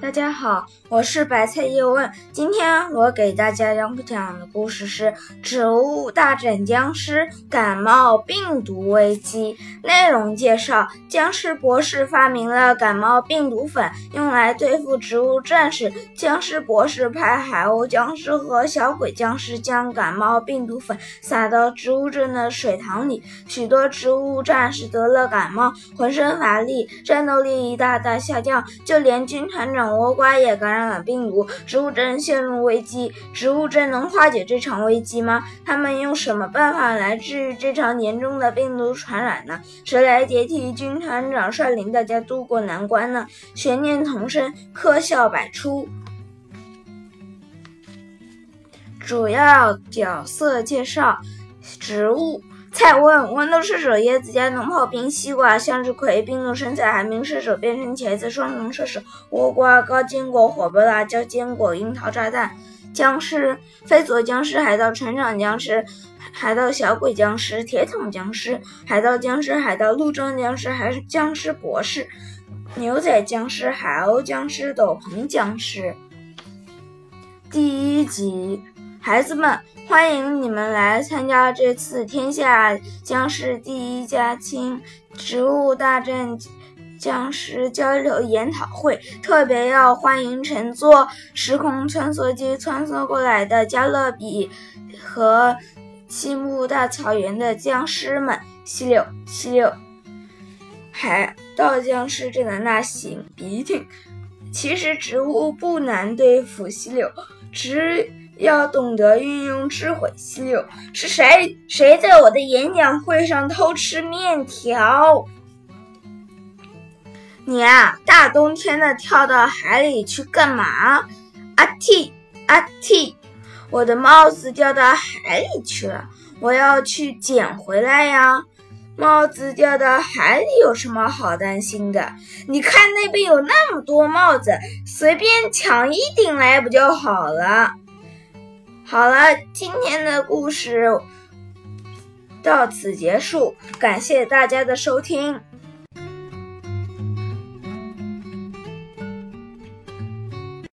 大家好，我是白菜叶问。今天我给大家要讲的故事是《植物大战僵尸：感冒病毒危机》。内容介绍：僵尸博士发明了感冒病毒粉，用来对付植物战士。僵尸博士派海鸥僵尸和小鬼僵尸将感冒病毒粉撒到植物镇的水塘里，许多植物战士得了感冒，浑身乏力，战斗力大大下降，就连军团长。倭瓜也感染了病毒，植物镇陷入危机。植物镇能化解这场危机吗？他们用什么办法来治愈这场严重的病毒传染呢？谁来接替军团长，率领大家渡过难关呢？悬念丛生，科笑百出。主要角色介绍：植物。菜问豌豆射手、椰子加农炮兵、西瓜向日葵、冰冻生菜、寒冰射手、变身茄子、双重射手、倭瓜、高坚果、火爆辣椒、坚果、樱桃炸弹、僵尸、飞索僵尸、海盗船长僵尸、海盗小鬼僵尸、铁桶僵尸、海盗僵尸、海盗陆装僵尸、还是僵尸博士、牛仔僵尸、海鸥僵尸、斗篷僵尸。第一集。孩子们，欢迎你们来参加这次天下僵尸第一家亲植物大战僵尸交流研讨会！特别要欢迎乘坐时空穿梭机穿梭过来的加勒比和西木大草原的僵尸们！吸溜吸溜，海盗僵尸正在那擤鼻涕。其实植物不难对付，吸溜只。要懂得运用智慧。西六是谁？谁在我的演讲会上偷吃面条？你啊，大冬天的跳到海里去干嘛？阿嚏阿嚏！我的帽子掉到海里去了，我要去捡回来呀。帽子掉到海里有什么好担心的？你看那边有那么多帽子，随便抢一顶来不就好了？好了，今天的故事到此结束，感谢大家的收听。